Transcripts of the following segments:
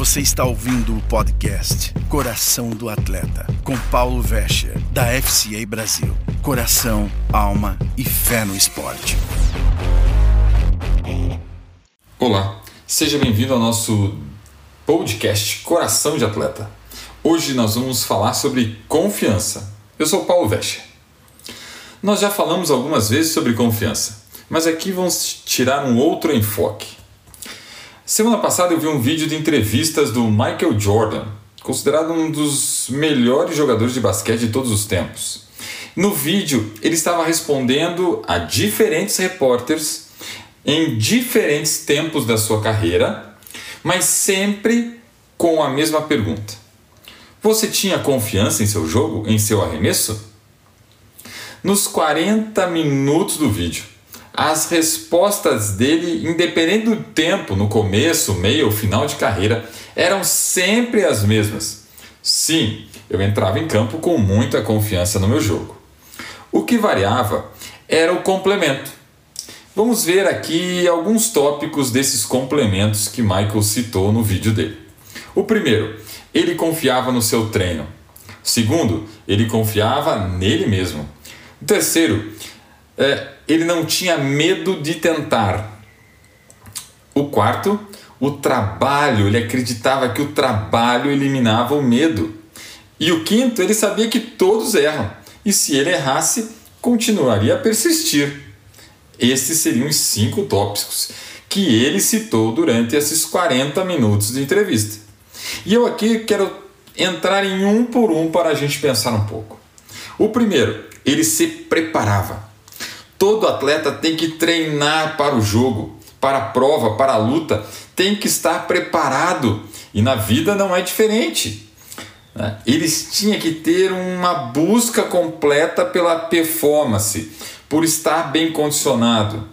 Você está ouvindo o podcast Coração do Atleta, com Paulo Vescher, da FCA Brasil. Coração, alma e fé no esporte. Olá, seja bem-vindo ao nosso podcast Coração de Atleta. Hoje nós vamos falar sobre confiança. Eu sou Paulo Vescher. Nós já falamos algumas vezes sobre confiança, mas aqui vamos tirar um outro enfoque. Semana passada eu vi um vídeo de entrevistas do Michael Jordan, considerado um dos melhores jogadores de basquete de todos os tempos. No vídeo, ele estava respondendo a diferentes repórteres em diferentes tempos da sua carreira, mas sempre com a mesma pergunta: Você tinha confiança em seu jogo, em seu arremesso? Nos 40 minutos do vídeo, as respostas dele, independente do tempo, no começo, meio ou final de carreira, eram sempre as mesmas. Sim, eu entrava em campo com muita confiança no meu jogo. O que variava era o complemento. Vamos ver aqui alguns tópicos desses complementos que Michael citou no vídeo dele. O primeiro, ele confiava no seu treino. Segundo, ele confiava nele mesmo. O terceiro, é, ele não tinha medo de tentar. O quarto, o trabalho, ele acreditava que o trabalho eliminava o medo. E o quinto, ele sabia que todos erram, e se ele errasse, continuaria a persistir. Esses seriam os cinco tópicos que ele citou durante esses 40 minutos de entrevista. E eu aqui quero entrar em um por um para a gente pensar um pouco. O primeiro, ele se preparava. Todo atleta tem que treinar para o jogo, para a prova, para a luta, tem que estar preparado. E na vida não é diferente. Né? Eles tinham que ter uma busca completa pela performance, por estar bem condicionado.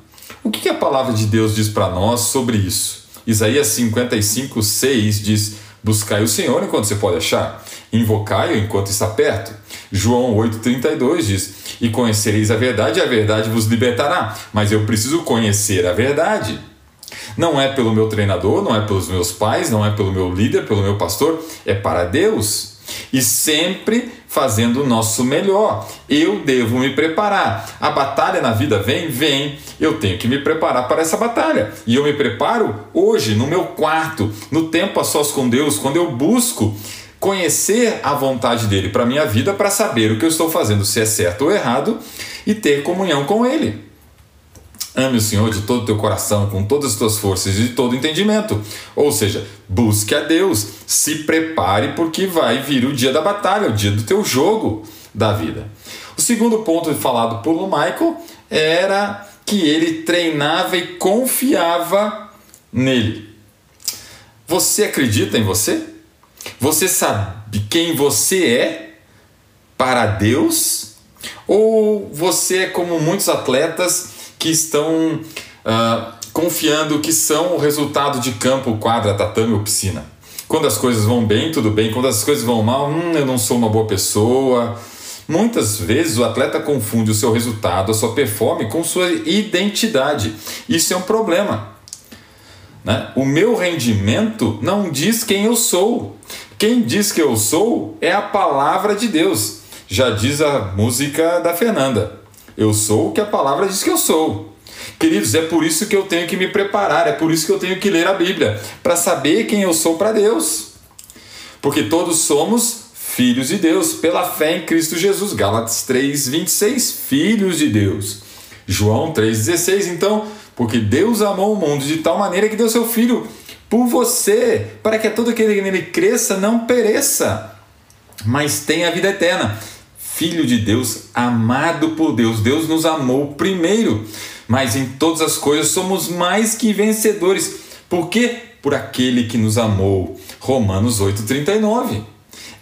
O que a palavra de Deus diz para nós sobre isso? Isaías 55, 6 diz: Buscai o Senhor enquanto você pode achar, invocai-o enquanto está perto. João 8,32 diz: E conhecereis a verdade, e a verdade vos libertará. Mas eu preciso conhecer a verdade. Não é pelo meu treinador, não é pelos meus pais, não é pelo meu líder, pelo meu pastor, é para Deus. E sempre fazendo o nosso melhor. Eu devo me preparar. A batalha na vida vem, vem. Eu tenho que me preparar para essa batalha. E eu me preparo hoje, no meu quarto, no tempo a sós com Deus, quando eu busco conhecer a vontade dele para minha vida para saber o que eu estou fazendo, se é certo ou errado e ter comunhão com ele. Ame o Senhor de todo o teu coração, com todas as tuas forças e de todo entendimento. Ou seja, busque a Deus, se prepare porque vai vir o dia da batalha, o dia do teu jogo da vida. O segundo ponto falado por Michael era que ele treinava e confiava nele. Você acredita em você? Você sabe quem você é para Deus? Ou você é como muitos atletas que estão uh, confiando que são o resultado de campo, quadra, tatame ou piscina? Quando as coisas vão bem, tudo bem. Quando as coisas vão mal, hum, eu não sou uma boa pessoa. Muitas vezes o atleta confunde o seu resultado, a sua performance com sua identidade. Isso é um problema. Né? O meu rendimento não diz quem eu sou. Quem diz que eu sou é a palavra de Deus. Já diz a música da Fernanda. Eu sou o que a palavra diz que eu sou. Queridos, é por isso que eu tenho que me preparar, é por isso que eu tenho que ler a Bíblia, para saber quem eu sou para Deus. Porque todos somos filhos de Deus pela fé em Cristo Jesus. Gálatas 3, 26, filhos de Deus. João 3,16. Então, porque Deus amou o mundo de tal maneira que deu seu Filho por você, para que todo aquele que nele cresça não pereça, mas tenha a vida eterna. Filho de Deus, amado por Deus. Deus nos amou primeiro, mas em todas as coisas somos mais que vencedores. Por quê? Por aquele que nos amou. Romanos 8,39.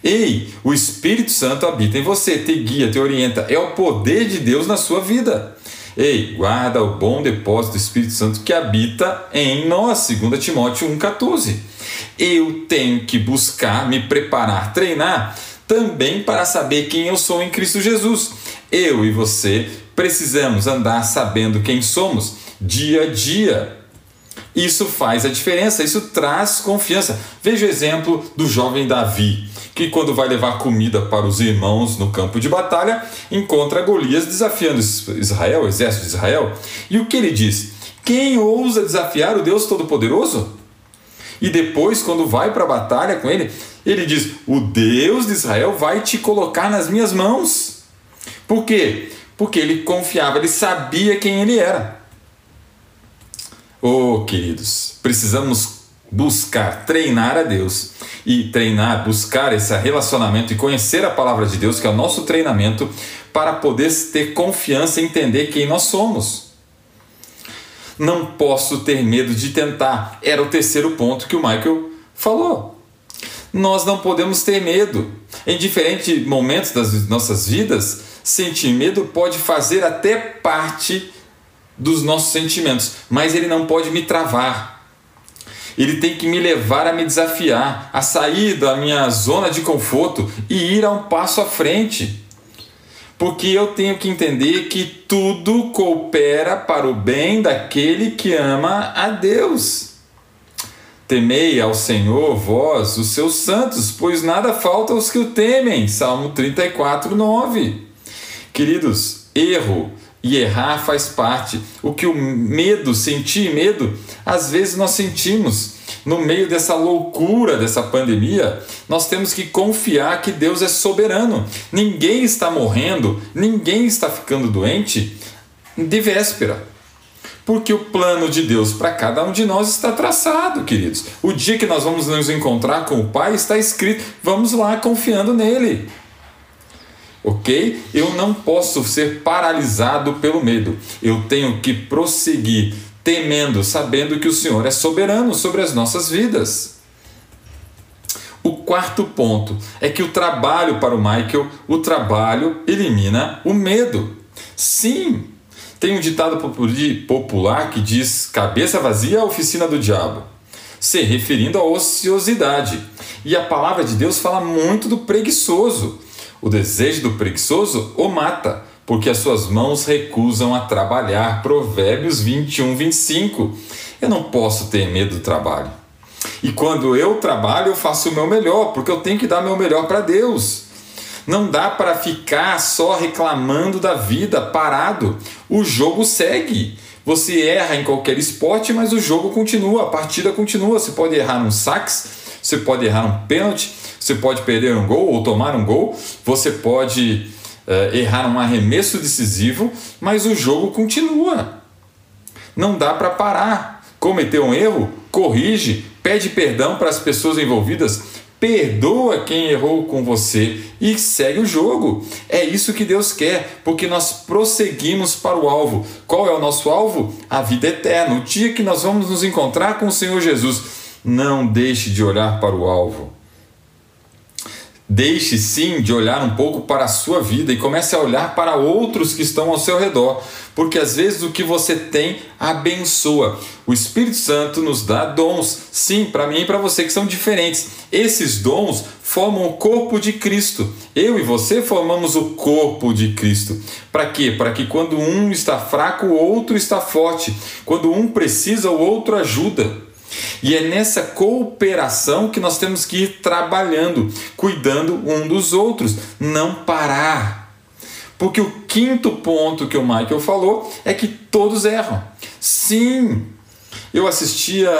Ei, o Espírito Santo habita em você, te guia, te orienta. É o poder de Deus na sua vida. Ei, guarda o bom depósito do Espírito Santo que habita em nós, 2 Timóteo 1,14. Eu tenho que buscar, me preparar, treinar também para saber quem eu sou em Cristo Jesus. Eu e você precisamos andar sabendo quem somos dia a dia. Isso faz a diferença, isso traz confiança. Veja o exemplo do jovem Davi, que quando vai levar comida para os irmãos no campo de batalha, encontra Golias desafiando Israel, o exército de Israel. E o que ele diz? Quem ousa desafiar o Deus Todo-Poderoso? E depois, quando vai para a batalha com ele, ele diz: O Deus de Israel vai te colocar nas minhas mãos. Por quê? Porque ele confiava, ele sabia quem ele era. Oh, queridos, precisamos buscar treinar a Deus e treinar, buscar esse relacionamento e conhecer a palavra de Deus, que é o nosso treinamento, para poder ter confiança e entender quem nós somos. Não posso ter medo de tentar. Era o terceiro ponto que o Michael falou. Nós não podemos ter medo. Em diferentes momentos das nossas vidas, sentir medo pode fazer até parte dos nossos sentimentos, mas ele não pode me travar. Ele tem que me levar a me desafiar, a sair da minha zona de conforto e ir a um passo à frente. Porque eu tenho que entender que tudo coopera para o bem daquele que ama a Deus. Temei ao Senhor, vós, os seus santos, pois nada falta aos que o temem. Salmo 34, 9. Queridos, erro e errar faz parte. O que o medo, sentir medo, às vezes nós sentimos. No meio dessa loucura dessa pandemia, nós temos que confiar que Deus é soberano. Ninguém está morrendo, ninguém está ficando doente de véspera. Porque o plano de Deus para cada um de nós está traçado, queridos. O dia que nós vamos nos encontrar com o Pai está escrito. Vamos lá confiando nele ok? Eu não posso ser paralisado pelo medo. Eu tenho que prosseguir temendo, sabendo que o Senhor é soberano sobre as nossas vidas. O quarto ponto é que o trabalho para o Michael, o trabalho elimina o medo. Sim, tem um ditado popular que diz: cabeça vazia, oficina do diabo, se referindo à ociosidade. E a palavra de Deus fala muito do preguiçoso. O desejo do preguiçoso o mata, porque as suas mãos recusam a trabalhar. Provérbios 21, 25. Eu não posso ter medo do trabalho. E quando eu trabalho, eu faço o meu melhor, porque eu tenho que dar meu melhor para Deus. Não dá para ficar só reclamando da vida, parado. O jogo segue. Você erra em qualquer esporte, mas o jogo continua, a partida continua. Você pode errar num sax, você pode errar um pênalti, você pode perder um gol ou tomar um gol, você pode uh, errar um arremesso decisivo, mas o jogo continua. Não dá para parar. Cometeu um erro? Corrige, pede perdão para as pessoas envolvidas, perdoa quem errou com você e segue o jogo. É isso que Deus quer, porque nós prosseguimos para o alvo. Qual é o nosso alvo? A vida eterna, o dia que nós vamos nos encontrar com o Senhor Jesus. Não deixe de olhar para o alvo. Deixe sim de olhar um pouco para a sua vida e comece a olhar para outros que estão ao seu redor, porque às vezes o que você tem abençoa. O Espírito Santo nos dá dons, sim, para mim e para você que são diferentes. Esses dons formam o corpo de Cristo. Eu e você formamos o corpo de Cristo. Para quê? Para que quando um está fraco, o outro está forte. Quando um precisa, o outro ajuda. E é nessa cooperação que nós temos que ir trabalhando, cuidando um dos outros, não parar. Porque o quinto ponto que o Michael falou é que todos erram. Sim, eu assistia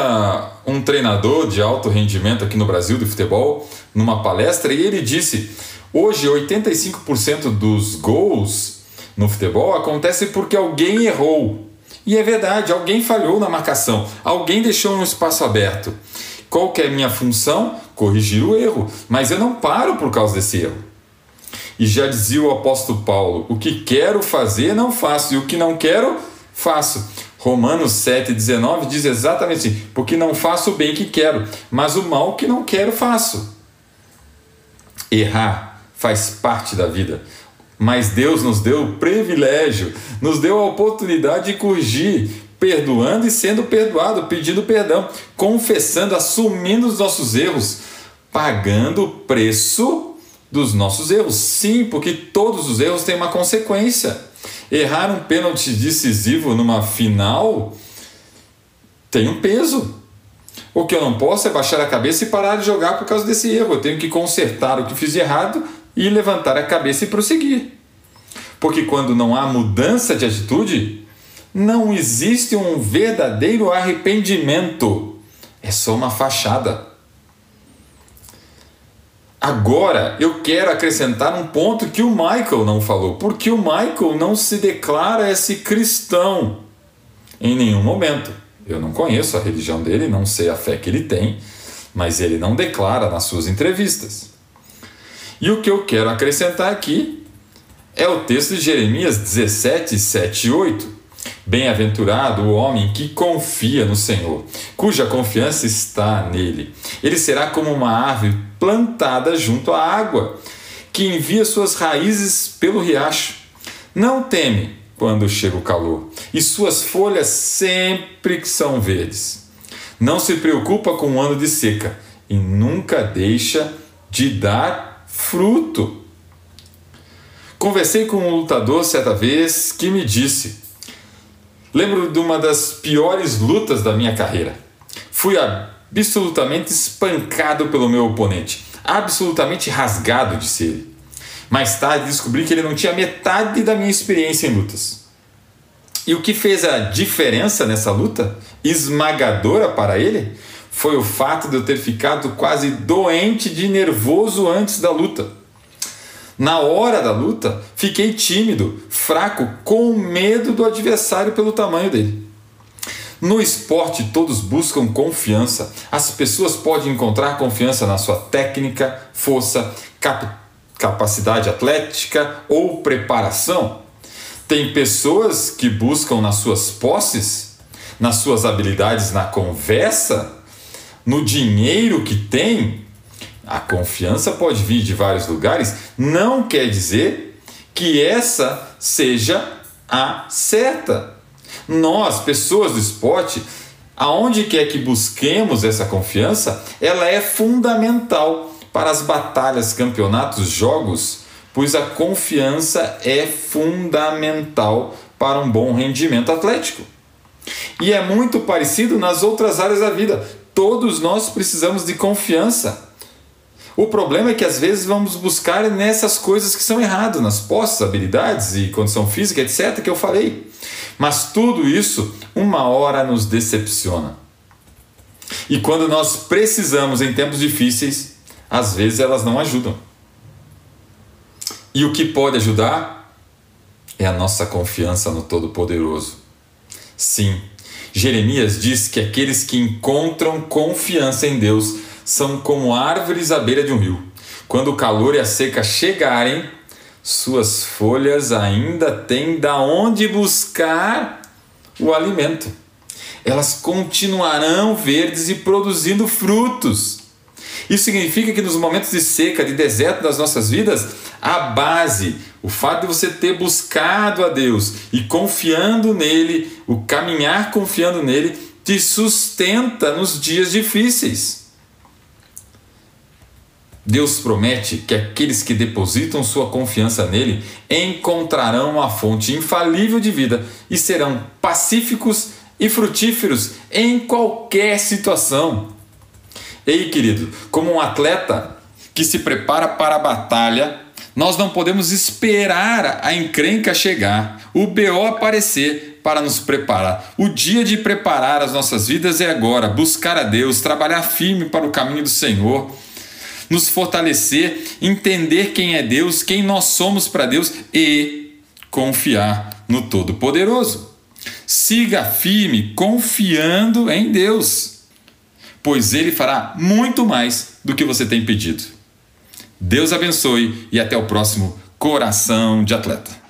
um treinador de alto rendimento aqui no Brasil de futebol numa palestra e ele disse: hoje 85% dos gols no futebol acontece porque alguém errou. E é verdade, alguém falhou na marcação, alguém deixou um espaço aberto. Qual que é a minha função? Corrigir o erro, mas eu não paro por causa desse erro. E já dizia o apóstolo Paulo: o que quero fazer, não faço, e o que não quero, faço. Romanos 7,19 diz exatamente assim: porque não faço o bem que quero, mas o mal que não quero, faço. Errar faz parte da vida. Mas Deus nos deu o privilégio, nos deu a oportunidade de corrigir, perdoando e sendo perdoado, pedindo perdão, confessando, assumindo os nossos erros, pagando o preço dos nossos erros. Sim, porque todos os erros têm uma consequência. Errar um pênalti decisivo numa final tem um peso. O que eu não posso é baixar a cabeça e parar de jogar por causa desse erro. Eu tenho que consertar o que fiz errado e levantar a cabeça e prosseguir. Porque quando não há mudança de atitude, não existe um verdadeiro arrependimento. É só uma fachada. Agora eu quero acrescentar um ponto que o Michael não falou, porque o Michael não se declara esse cristão em nenhum momento. Eu não conheço a religião dele, não sei a fé que ele tem, mas ele não declara nas suas entrevistas. E o que eu quero acrescentar aqui é o texto de Jeremias 17, 7 e 8. Bem-aventurado o homem que confia no Senhor, cuja confiança está nele. Ele será como uma árvore plantada junto à água, que envia suas raízes pelo riacho. Não teme quando chega o calor, e suas folhas sempre são verdes. Não se preocupa com o ano de seca e nunca deixa de dar fruto. Conversei com um lutador certa vez que me disse: Lembro de uma das piores lutas da minha carreira. Fui absolutamente espancado pelo meu oponente, absolutamente rasgado, disse ele. Mais tarde descobri que ele não tinha metade da minha experiência em lutas. E o que fez a diferença nessa luta, esmagadora para ele, foi o fato de eu ter ficado quase doente de nervoso antes da luta. Na hora da luta, fiquei tímido, fraco, com medo do adversário pelo tamanho dele. No esporte, todos buscam confiança. As pessoas podem encontrar confiança na sua técnica, força, cap capacidade atlética ou preparação. Tem pessoas que buscam nas suas posses, nas suas habilidades na conversa, no dinheiro que tem, a confiança pode vir de vários lugares, não quer dizer que essa seja a certa. Nós, pessoas do esporte, aonde quer que busquemos essa confiança, ela é fundamental para as batalhas, campeonatos, jogos, pois a confiança é fundamental para um bom rendimento atlético. E é muito parecido nas outras áreas da vida. Todos nós precisamos de confiança. O problema é que às vezes vamos buscar nessas coisas que são erradas, nas posses, habilidades e condição física, etc., que eu falei. Mas tudo isso, uma hora nos decepciona. E quando nós precisamos em tempos difíceis, às vezes elas não ajudam. E o que pode ajudar é a nossa confiança no Todo-Poderoso. Sim, Jeremias diz que aqueles que encontram confiança em Deus são como árvores à beira de um rio. Quando o calor e a seca chegarem, suas folhas ainda têm da onde buscar o alimento. Elas continuarão verdes e produzindo frutos. Isso significa que nos momentos de seca, de deserto das nossas vidas, a base, o fato de você ter buscado a Deus e confiando nele, o caminhar confiando nele, te sustenta nos dias difíceis. Deus promete que aqueles que depositam sua confiança nele encontrarão a fonte infalível de vida e serão pacíficos e frutíferos em qualquer situação. Ei, querido, como um atleta que se prepara para a batalha, nós não podemos esperar a encrenca chegar, o BO aparecer para nos preparar. O dia de preparar as nossas vidas é agora, buscar a Deus, trabalhar firme para o caminho do Senhor nos fortalecer, entender quem é Deus, quem nós somos para Deus e confiar no Todo-Poderoso. Siga firme, confiando em Deus, pois Ele fará muito mais do que você tem pedido. Deus abençoe e até o próximo Coração de Atleta.